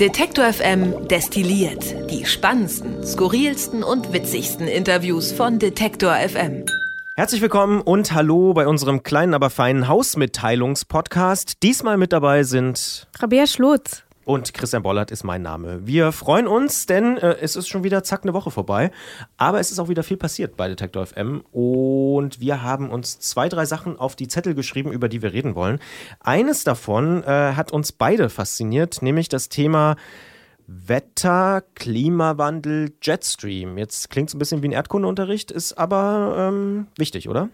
Detektor FM destilliert die spannendsten, skurrilsten und witzigsten Interviews von Detektor FM. Herzlich willkommen und hallo bei unserem kleinen, aber feinen Hausmitteilungspodcast. Diesmal mit dabei sind Rabea Schlotz. Und Christian Bollert ist mein Name. Wir freuen uns, denn äh, es ist schon wieder zack eine Woche vorbei. Aber es ist auch wieder viel passiert bei Detektor FM. Und wir haben uns zwei, drei Sachen auf die Zettel geschrieben, über die wir reden wollen. Eines davon äh, hat uns beide fasziniert, nämlich das Thema Wetter, Klimawandel, Jetstream. Jetzt klingt es ein bisschen wie ein Erdkundeunterricht, ist aber ähm, wichtig, oder?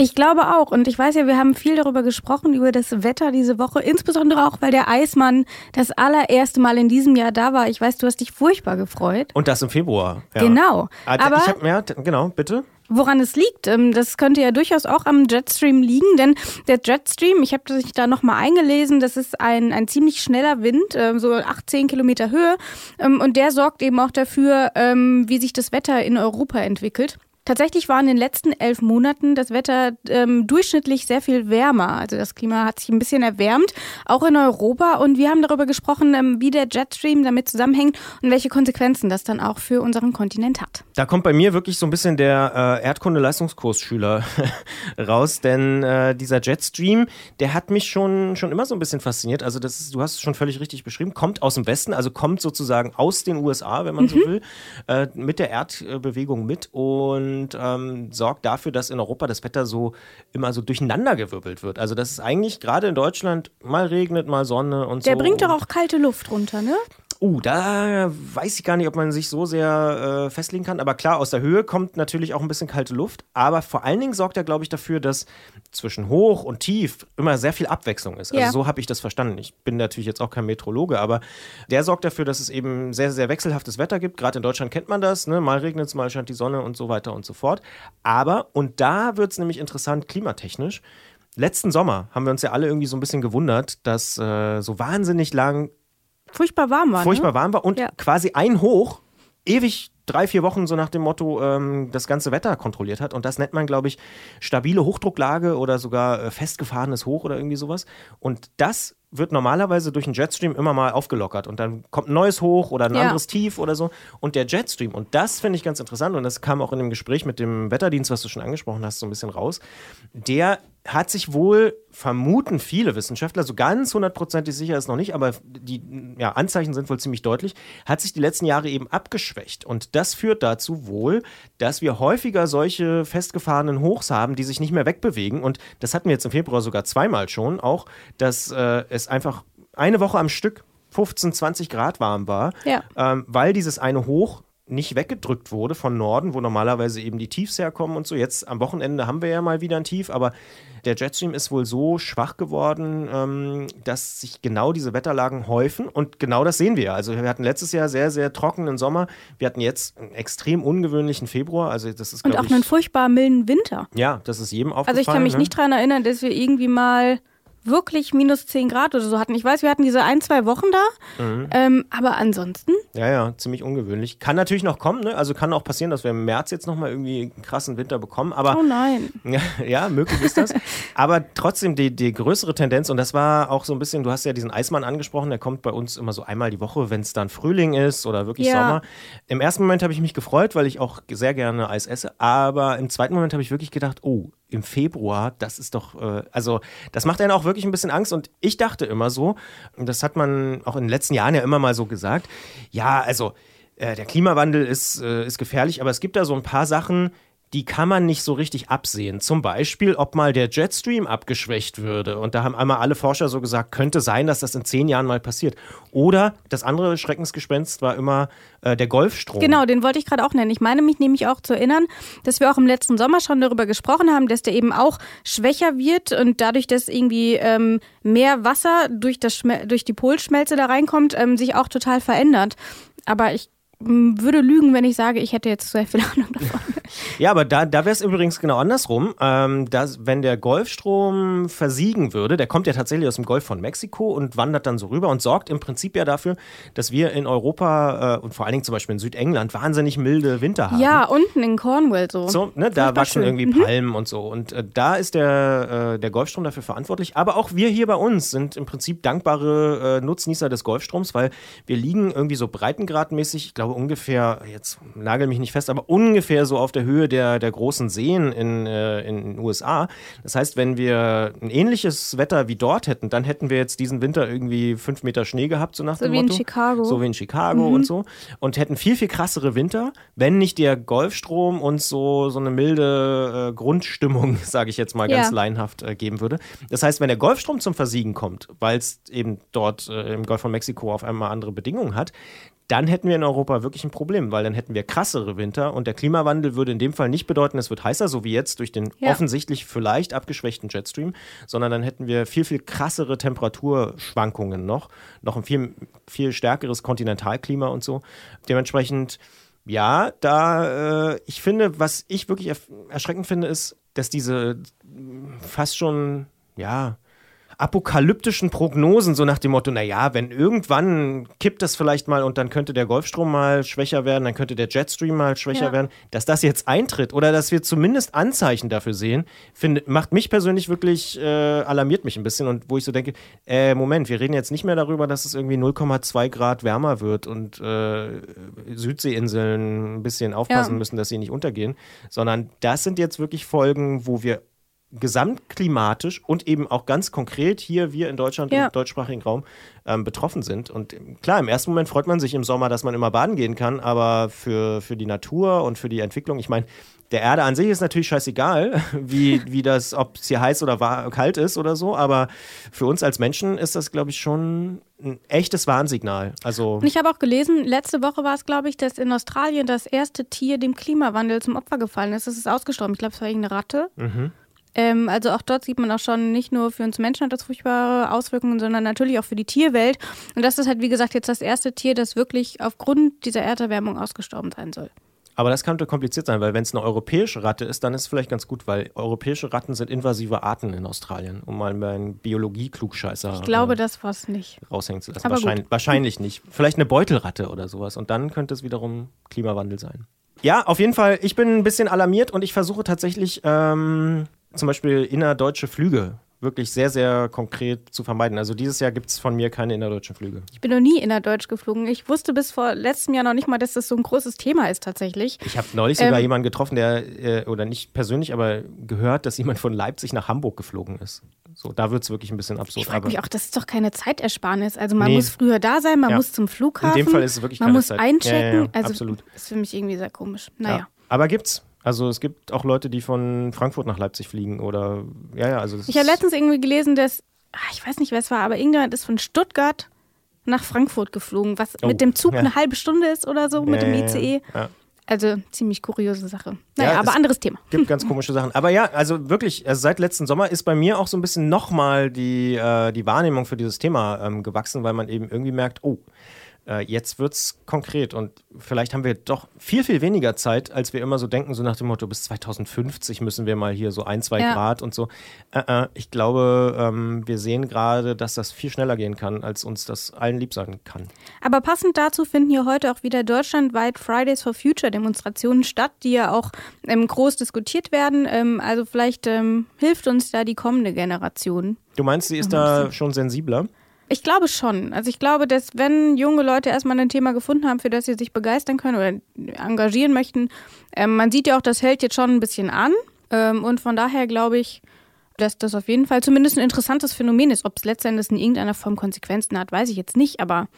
Ich glaube auch. Und ich weiß ja, wir haben viel darüber gesprochen, über das Wetter diese Woche. Insbesondere auch, weil der Eismann das allererste Mal in diesem Jahr da war. Ich weiß, du hast dich furchtbar gefreut. Und das im Februar. Ja. Genau. Ah, Aber ich hab, ja, genau, bitte. Woran es liegt, ähm, das könnte ja durchaus auch am Jetstream liegen, denn der Jetstream, ich habe sich da nochmal eingelesen, das ist ein, ein ziemlich schneller Wind, ähm, so 18 Kilometer Höhe, ähm, und der sorgt eben auch dafür, wie sich das Wetter in Europa entwickelt. Tatsächlich war in den letzten elf Monaten das Wetter ähm, durchschnittlich sehr viel wärmer. Also das Klima hat sich ein bisschen erwärmt, auch in Europa. Und wir haben darüber gesprochen, ähm, wie der Jetstream damit zusammenhängt und welche Konsequenzen das dann auch für unseren Kontinent hat. Da kommt bei mir wirklich so ein bisschen der äh, Erdkunde-Leistungskursschüler raus, denn äh, dieser Jetstream, der hat mich schon, schon immer so ein bisschen fasziniert. Also das ist, du hast es schon völlig richtig beschrieben, kommt aus dem Westen, also kommt sozusagen aus den USA, wenn man mhm. so will, äh, mit der Erdbewegung mit und und ähm, sorgt dafür, dass in Europa das Wetter so immer so durcheinandergewirbelt wird. Also dass es eigentlich gerade in Deutschland mal regnet, mal Sonne und Der so. Der bringt doch auch kalte Luft runter, ne? Uh, da weiß ich gar nicht, ob man sich so sehr äh, festlegen kann. Aber klar, aus der Höhe kommt natürlich auch ein bisschen kalte Luft. Aber vor allen Dingen sorgt er, glaube ich, dafür, dass zwischen hoch und tief immer sehr viel Abwechslung ist. Also ja. so habe ich das verstanden. Ich bin natürlich jetzt auch kein Meteorologe, aber der sorgt dafür, dass es eben sehr, sehr wechselhaftes Wetter gibt. Gerade in Deutschland kennt man das. Ne? Mal regnet es, mal scheint die Sonne und so weiter und so fort. Aber, und da wird es nämlich interessant klimatechnisch, Letzten Sommer haben wir uns ja alle irgendwie so ein bisschen gewundert, dass äh, so wahnsinnig lang furchtbar warm war. Furchtbar ne? warm war und ja. quasi ein Hoch ewig drei, vier Wochen so nach dem Motto ähm, das ganze Wetter kontrolliert hat. Und das nennt man, glaube ich, stabile Hochdrucklage oder sogar äh, festgefahrenes Hoch oder irgendwie sowas. Und das wird normalerweise durch einen Jetstream immer mal aufgelockert und dann kommt ein neues Hoch oder ein ja. anderes Tief oder so. Und der Jetstream, und das finde ich ganz interessant, und das kam auch in dem Gespräch mit dem Wetterdienst, was du schon angesprochen hast, so ein bisschen raus, der hat sich wohl, vermuten viele Wissenschaftler, so ganz hundertprozentig sicher ist noch nicht, aber die ja, Anzeichen sind wohl ziemlich deutlich, hat sich die letzten Jahre eben abgeschwächt. Und das führt dazu wohl, dass wir häufiger solche festgefahrenen Hochs haben, die sich nicht mehr wegbewegen. Und das hatten wir jetzt im Februar sogar zweimal schon, auch, dass äh, es einfach eine Woche am Stück 15, 20 Grad warm war, ja. ähm, weil dieses eine Hoch nicht weggedrückt wurde von Norden, wo normalerweise eben die Tiefs herkommen und so. Jetzt am Wochenende haben wir ja mal wieder ein Tief, aber der Jetstream ist wohl so schwach geworden, ähm, dass sich genau diese Wetterlagen häufen und genau das sehen wir. Also wir hatten letztes Jahr sehr, sehr trockenen Sommer. Wir hatten jetzt einen extrem ungewöhnlichen Februar. Also das ist, und auch ich, einen furchtbar milden Winter. Ja, das ist jedem aufgefallen. Also ich kann mich ne? nicht daran erinnern, dass wir irgendwie mal wirklich minus 10 Grad oder so hatten. Ich weiß, wir hatten diese ein, zwei Wochen da, mhm. ähm, aber ansonsten. Ja, ja, ziemlich ungewöhnlich. Kann natürlich noch kommen, ne? Also kann auch passieren, dass wir im März jetzt nochmal irgendwie einen krassen Winter bekommen. Aber, oh nein. Ja, ja möglich ist das. aber trotzdem die, die größere Tendenz, und das war auch so ein bisschen, du hast ja diesen Eismann angesprochen, der kommt bei uns immer so einmal die Woche, wenn es dann Frühling ist oder wirklich ja. Sommer. Im ersten Moment habe ich mich gefreut, weil ich auch sehr gerne Eis esse. Aber im zweiten Moment habe ich wirklich gedacht, oh, im Februar, das ist doch, äh, also das macht einen auch wirklich ein bisschen Angst. Und ich dachte immer so, und das hat man auch in den letzten Jahren ja immer mal so gesagt, ja, also äh, der Klimawandel ist, äh, ist gefährlich, aber es gibt da so ein paar Sachen, die kann man nicht so richtig absehen. Zum Beispiel, ob mal der Jetstream abgeschwächt würde. Und da haben einmal alle Forscher so gesagt, könnte sein, dass das in zehn Jahren mal passiert. Oder das andere Schreckensgespenst war immer äh, der Golfstrom. Genau, den wollte ich gerade auch nennen. Ich meine mich nämlich auch zu erinnern, dass wir auch im letzten Sommer schon darüber gesprochen haben, dass der eben auch schwächer wird und dadurch, dass irgendwie ähm, mehr Wasser durch, das durch die Polschmelze da reinkommt, ähm, sich auch total verändert. Aber ich würde lügen, wenn ich sage, ich hätte jetzt sehr viel Ahnung davon. Ja, aber da, da wäre es übrigens genau andersrum. Ähm, dass, wenn der Golfstrom versiegen würde, der kommt ja tatsächlich aus dem Golf von Mexiko und wandert dann so rüber und sorgt im Prinzip ja dafür, dass wir in Europa äh, und vor allen Dingen zum Beispiel in Südengland wahnsinnig milde Winter haben. Ja, unten in Cornwall so. So, ne, da wachsen schön. irgendwie mhm. Palmen und so. Und äh, da ist der, äh, der Golfstrom dafür verantwortlich. Aber auch wir hier bei uns sind im Prinzip dankbare äh, Nutznießer des Golfstroms, weil wir liegen irgendwie so breitengradmäßig, ich glaube ungefähr, jetzt nagel mich nicht fest, aber ungefähr so auf der Höhe der, der großen Seen in, äh, in den USA. Das heißt, wenn wir ein ähnliches Wetter wie dort hätten, dann hätten wir jetzt diesen Winter irgendwie fünf Meter Schnee gehabt, so nach so dem wie Motto. in Chicago. So wie in Chicago mhm. und so. Und hätten viel, viel krassere Winter, wenn nicht der Golfstrom uns so, so eine milde äh, Grundstimmung, sage ich jetzt mal ganz ja. laienhaft, äh, geben würde. Das heißt, wenn der Golfstrom zum Versiegen kommt, weil es eben dort äh, im Golf von Mexiko auf einmal andere Bedingungen hat, dann hätten wir in Europa wirklich ein Problem, weil dann hätten wir krassere Winter und der Klimawandel würde in dem Fall nicht bedeuten, es wird heißer, so wie jetzt durch den ja. offensichtlich vielleicht abgeschwächten Jetstream, sondern dann hätten wir viel, viel krassere Temperaturschwankungen noch, noch ein viel, viel stärkeres Kontinentalklima und so. Dementsprechend, ja, da, äh, ich finde, was ich wirklich erschreckend finde, ist, dass diese fast schon, ja, apokalyptischen Prognosen, so nach dem Motto, naja, wenn irgendwann kippt das vielleicht mal und dann könnte der Golfstrom mal schwächer werden, dann könnte der Jetstream mal schwächer ja. werden, dass das jetzt eintritt oder dass wir zumindest Anzeichen dafür sehen, find, macht mich persönlich wirklich, äh, alarmiert mich ein bisschen und wo ich so denke, äh, Moment, wir reden jetzt nicht mehr darüber, dass es irgendwie 0,2 Grad wärmer wird und äh, Südseeinseln ein bisschen aufpassen ja. müssen, dass sie nicht untergehen, sondern das sind jetzt wirklich Folgen, wo wir gesamtklimatisch und eben auch ganz konkret hier wir in Deutschland ja. im deutschsprachigen Raum ähm, betroffen sind. Und klar, im ersten Moment freut man sich im Sommer, dass man immer baden gehen kann, aber für, für die Natur und für die Entwicklung, ich meine, der Erde an sich ist natürlich scheißegal, wie, wie das, ob es hier heiß oder kalt ist oder so, aber für uns als Menschen ist das, glaube ich, schon ein echtes Warnsignal. Also und ich habe auch gelesen, letzte Woche war es, glaube ich, dass in Australien das erste Tier dem Klimawandel zum Opfer gefallen ist. Es ist ausgestorben. Ich glaube, es war irgendeine Ratte. Mhm. Ähm, also auch dort sieht man auch schon, nicht nur für uns Menschen hat das furchtbare Auswirkungen, sondern natürlich auch für die Tierwelt. Und das ist halt, wie gesagt, jetzt das erste Tier, das wirklich aufgrund dieser Erderwärmung ausgestorben sein soll. Aber das könnte kompliziert sein, weil wenn es eine europäische Ratte ist, dann ist es vielleicht ganz gut, weil europäische Ratten sind invasive Arten in Australien, um mal einen Biologie-Klugscheißer Ich glaube, äh, das war es nicht. Raushängen zu lassen. Wahrscheinlich, wahrscheinlich nicht. Vielleicht eine Beutelratte oder sowas. Und dann könnte es wiederum Klimawandel sein. Ja, auf jeden Fall. Ich bin ein bisschen alarmiert und ich versuche tatsächlich ähm, zum Beispiel innerdeutsche Flüge wirklich sehr, sehr konkret zu vermeiden. Also dieses Jahr gibt es von mir keine innerdeutschen Flüge. Ich bin noch nie innerdeutsch geflogen. Ich wusste bis vor letztem Jahr noch nicht mal, dass das so ein großes Thema ist tatsächlich. Ich habe neulich sogar ähm, jemanden getroffen, der, äh, oder nicht persönlich, aber gehört, dass jemand von Leipzig nach Hamburg geflogen ist. So, da wird es wirklich ein bisschen absurd. Ich frage mich auch, das ist doch keine Zeitersparnis. Also man nee. muss früher da sein, man ja. muss zum Flughafen. In dem Fall ist es wirklich man keine muss Zeit. einchecken. Ja, ja, also absolut. Das ist für mich irgendwie sehr komisch. Naja. Aber gibt's. Also es gibt auch Leute, die von Frankfurt nach Leipzig fliegen oder ja, ja, also Ich habe letztens irgendwie gelesen, dass ach, ich weiß nicht, wer es war, aber irgendjemand ist von Stuttgart nach Frankfurt geflogen, was oh, mit dem Zug ja. eine halbe Stunde ist oder so, mit dem ICE. Ja. Also ziemlich kuriose Sache. Naja, ja, aber anderes Thema. Gibt ganz komische Sachen. Aber ja, also wirklich, also seit letzten Sommer ist bei mir auch so ein bisschen nochmal die, äh, die Wahrnehmung für dieses Thema ähm, gewachsen, weil man eben irgendwie merkt, oh, äh, jetzt wird es konkret und vielleicht haben wir doch viel, viel weniger Zeit, als wir immer so denken, so nach dem Motto, bis 2050 müssen wir mal hier so ein, zwei ja. Grad und so. Äh, äh, ich glaube, ähm, wir sehen gerade, dass das viel schneller gehen kann, als uns das allen lieb sein kann. Aber passend dazu finden hier heute auch wieder deutschlandweit Fridays for Future Demonstrationen statt, die ja auch ähm, groß diskutiert werden. Ähm, also vielleicht ähm, hilft uns da die kommende Generation. Du meinst, sie ist da schon sensibler? Ich glaube schon. Also ich glaube, dass wenn junge Leute erstmal ein Thema gefunden haben, für das sie sich begeistern können oder engagieren möchten, ähm, man sieht ja auch, das hält jetzt schon ein bisschen an. Ähm, und von daher glaube ich, dass das auf jeden Fall zumindest ein interessantes Phänomen ist. Ob es letztendlich in irgendeiner Form Konsequenzen hat, weiß ich jetzt nicht, aber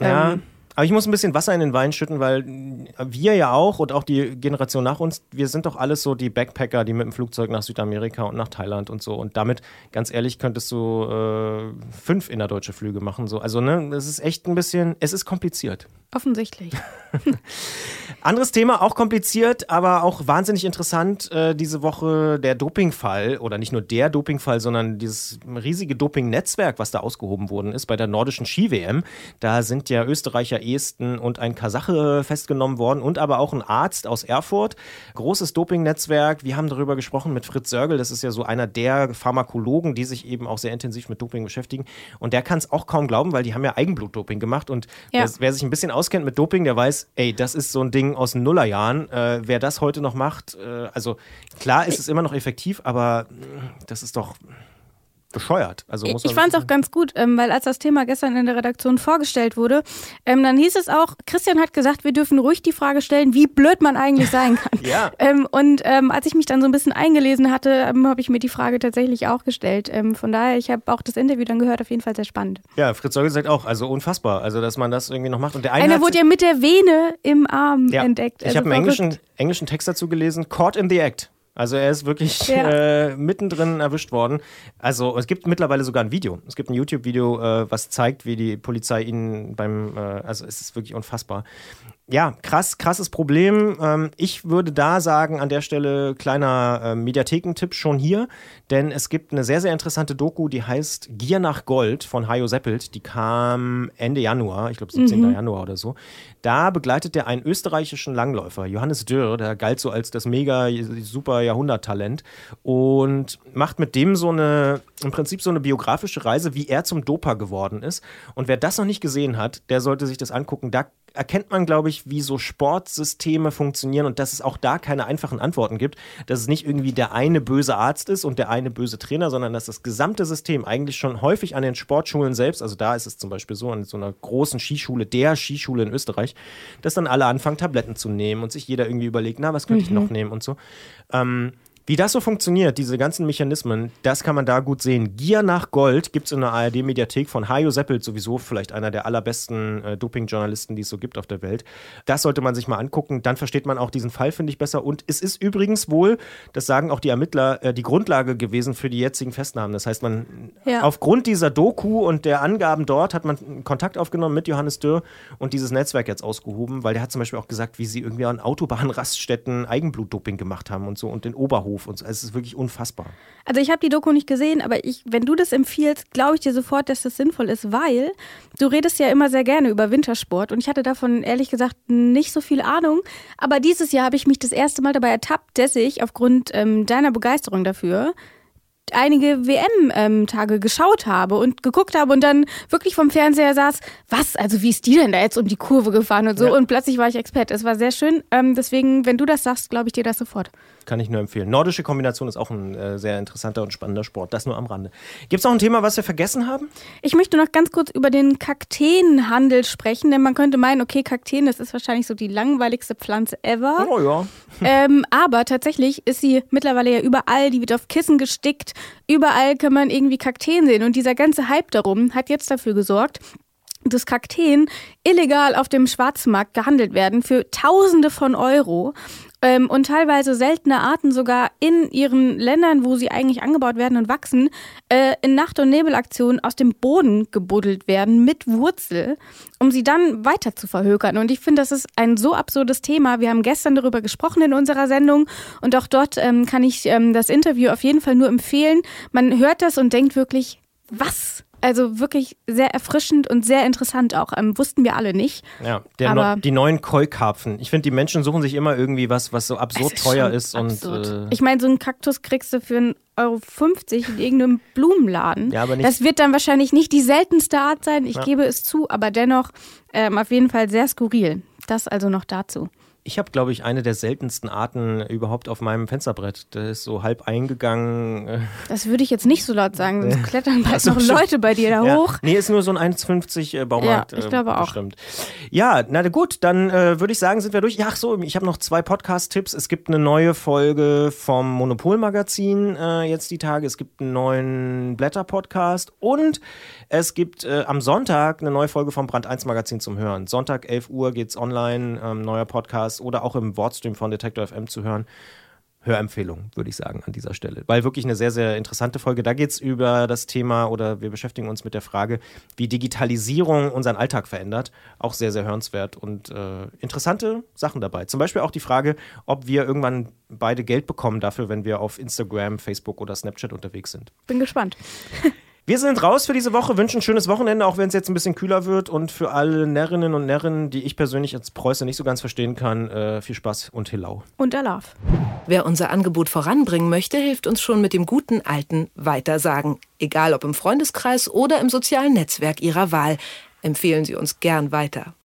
ähm, ja. Aber ich muss ein bisschen Wasser in den Wein schütten, weil wir ja auch und auch die Generation nach uns, wir sind doch alles so die Backpacker, die mit dem Flugzeug nach Südamerika und nach Thailand und so. Und damit, ganz ehrlich, könntest du äh, fünf innerdeutsche Flüge machen. So. Also, ne, es ist echt ein bisschen, es ist kompliziert. Offensichtlich. Anderes Thema, auch kompliziert, aber auch wahnsinnig interessant. Äh, diese Woche der Dopingfall oder nicht nur der Dopingfall, sondern dieses riesige Doping-Netzwerk, was da ausgehoben worden ist bei der nordischen Ski-WM. Da sind ja Österreicher Esten und ein Kasache festgenommen worden und aber auch ein Arzt aus Erfurt. Großes Dopingnetzwerk. Wir haben darüber gesprochen mit Fritz Sörgel. Das ist ja so einer der Pharmakologen, die sich eben auch sehr intensiv mit Doping beschäftigen. Und der kann es auch kaum glauben, weil die haben ja Eigenblutdoping gemacht. Und ja. wer, wer, sich ein bisschen auskennt mit Doping, der weiß, ey, das ist so ein Ding aus den Nullerjahren. Äh, wer das heute noch macht, äh, also klar ist es immer noch effektiv, aber äh, das ist doch bescheuert. Also muss ich fand es auch ganz gut, ähm, weil als das Thema gestern in der Redaktion vorgestellt wurde, ähm, dann hieß es auch, Christian hat gesagt, wir dürfen ruhig die Frage stellen, wie blöd man eigentlich sein kann. ja. Ähm, und ähm, als ich mich dann so ein bisschen eingelesen hatte, ähm, habe ich mir die Frage tatsächlich auch gestellt. Ähm, von daher, ich habe auch das Interview dann gehört, auf jeden Fall sehr spannend. Ja, Fritz Säugel sagt auch, also unfassbar, also dass man das irgendwie noch macht. Und der eine Einer wurde ja mit der Vene im Arm ja. entdeckt. Also ich habe einen englischen, englischen Text dazu gelesen, Caught in the Act. Also er ist wirklich ja. äh, mittendrin erwischt worden. Also es gibt mittlerweile sogar ein Video. Es gibt ein YouTube-Video, äh, was zeigt, wie die Polizei ihn beim, äh, also es ist wirklich unfassbar ja, krass, krasses Problem. Ähm, ich würde da sagen, an der Stelle kleiner äh, Mediathekentipp schon hier, denn es gibt eine sehr, sehr interessante Doku, die heißt Gier nach Gold von Hajo Seppelt. Die kam Ende Januar, ich glaube 17. Mhm. Januar oder so. Da begleitet er einen österreichischen Langläufer, Johannes Dürr, der galt so als das mega super Jahrhunderttalent und macht mit dem so eine, im Prinzip so eine biografische Reise, wie er zum Doper geworden ist. Und wer das noch nicht gesehen hat, der sollte sich das angucken. Da erkennt man, glaube ich, wie so Sportsysteme funktionieren und dass es auch da keine einfachen Antworten gibt. Dass es nicht irgendwie der eine böse Arzt ist und der eine böse Trainer, sondern dass das gesamte System eigentlich schon häufig an den Sportschulen selbst, also da ist es zum Beispiel so, an so einer großen Skischule, der Skischule in Österreich, dass dann alle anfangen, Tabletten zu nehmen und sich jeder irgendwie überlegt, na, was könnte mhm. ich noch nehmen und so. Ähm, wie das so funktioniert, diese ganzen Mechanismen, das kann man da gut sehen. Gier nach Gold gibt es in der ARD-Mediathek von Hajo Seppelt, sowieso vielleicht einer der allerbesten äh, Doping-Journalisten, die es so gibt auf der Welt. Das sollte man sich mal angucken. Dann versteht man auch diesen Fall, finde ich, besser. Und es ist übrigens wohl, das sagen auch die Ermittler, äh, die Grundlage gewesen für die jetzigen Festnahmen. Das heißt, man ja. aufgrund dieser Doku und der Angaben dort hat man Kontakt aufgenommen mit Johannes Dürr und dieses Netzwerk jetzt ausgehoben, weil der hat zum Beispiel auch gesagt, wie sie irgendwie an Autobahnraststätten Eigenblutdoping gemacht haben und so und den Oberhof Hof und so. Es ist wirklich unfassbar. Also ich habe die Doku nicht gesehen, aber ich, wenn du das empfiehlst, glaube ich dir sofort, dass das sinnvoll ist, weil du redest ja immer sehr gerne über Wintersport und ich hatte davon ehrlich gesagt nicht so viel Ahnung. Aber dieses Jahr habe ich mich das erste Mal dabei ertappt, dass ich aufgrund ähm, deiner Begeisterung dafür einige WM-Tage geschaut habe und geguckt habe und dann wirklich vom Fernseher saß, was, also wie ist die denn da jetzt um die Kurve gefahren und so ja. und plötzlich war ich Experte. Es war sehr schön. Ähm, deswegen, wenn du das sagst, glaube ich dir das sofort. Kann ich nur empfehlen. Nordische Kombination ist auch ein äh, sehr interessanter und spannender Sport. Das nur am Rande. Gibt es noch ein Thema, was wir vergessen haben? Ich möchte noch ganz kurz über den Kakteenhandel sprechen, denn man könnte meinen, okay, Kakteen, das ist wahrscheinlich so die langweiligste Pflanze ever. Oh ja. ähm, aber tatsächlich ist sie mittlerweile ja überall, die wird auf Kissen gestickt. Überall kann man irgendwie Kakteen sehen. Und dieser ganze Hype darum hat jetzt dafür gesorgt, dass Kakteen illegal auf dem Schwarzmarkt gehandelt werden für Tausende von Euro ähm, und teilweise seltene Arten sogar in ihren Ländern, wo sie eigentlich angebaut werden und wachsen, äh, in Nacht- und Nebelaktionen aus dem Boden gebuddelt werden mit Wurzel, um sie dann weiter zu verhökern. Und ich finde, das ist ein so absurdes Thema. Wir haben gestern darüber gesprochen in unserer Sendung und auch dort ähm, kann ich ähm, das Interview auf jeden Fall nur empfehlen. Man hört das und denkt wirklich, was? Also wirklich sehr erfrischend und sehr interessant auch. Ähm, wussten wir alle nicht. Ja, no die neuen Koi-Karpfen. Ich finde, die Menschen suchen sich immer irgendwie was, was so absurd ist teuer ist. Absurd. Und, äh ich meine, so einen Kaktus kriegst du für 1,50 Euro in irgendeinem Blumenladen. Ja, aber nicht das wird dann wahrscheinlich nicht die seltenste Art sein, ich ja. gebe es zu, aber dennoch ähm, auf jeden Fall sehr skurril. Das also noch dazu. Ich habe, glaube ich, eine der seltensten Arten überhaupt auf meinem Fensterbrett. Das ist so halb eingegangen. Äh. Das würde ich jetzt nicht so laut sagen, sonst klettern bald noch Leute bei dir da ja. hoch. Nee, ist nur so ein 1,50 äh, Baumarkt. Ja, ich glaube äh, auch. Bestimmt. Ja, na gut, dann äh, würde ich sagen, sind wir durch. Ja, ach so, ich habe noch zwei Podcast-Tipps. Es gibt eine neue Folge vom Monopol-Magazin äh, jetzt die Tage. Es gibt einen neuen Blätter-Podcast und es gibt am Sonntag eine neue Folge vom Brand 1 Magazin zum Hören. Sonntag 11 Uhr geht's online, ähm, neuer Podcast Podcast oder auch im Wortstream von Detektor FM zu hören. Hörempfehlung, würde ich sagen, an dieser Stelle. Weil wirklich eine sehr, sehr interessante Folge. Da geht es über das Thema oder wir beschäftigen uns mit der Frage, wie Digitalisierung unseren Alltag verändert. Auch sehr, sehr hörenswert und äh, interessante Sachen dabei. Zum Beispiel auch die Frage, ob wir irgendwann beide Geld bekommen dafür, wenn wir auf Instagram, Facebook oder Snapchat unterwegs sind. Bin gespannt. Wir sind raus für diese Woche, wünschen ein schönes Wochenende, auch wenn es jetzt ein bisschen kühler wird. Und für alle Närrinnen und Närren, die ich persönlich als Preuße nicht so ganz verstehen kann, äh, viel Spaß und Hillau. Und Alaf. Wer unser Angebot voranbringen möchte, hilft uns schon mit dem guten alten Weitersagen. Egal ob im Freundeskreis oder im sozialen Netzwerk Ihrer Wahl. Empfehlen Sie uns gern weiter.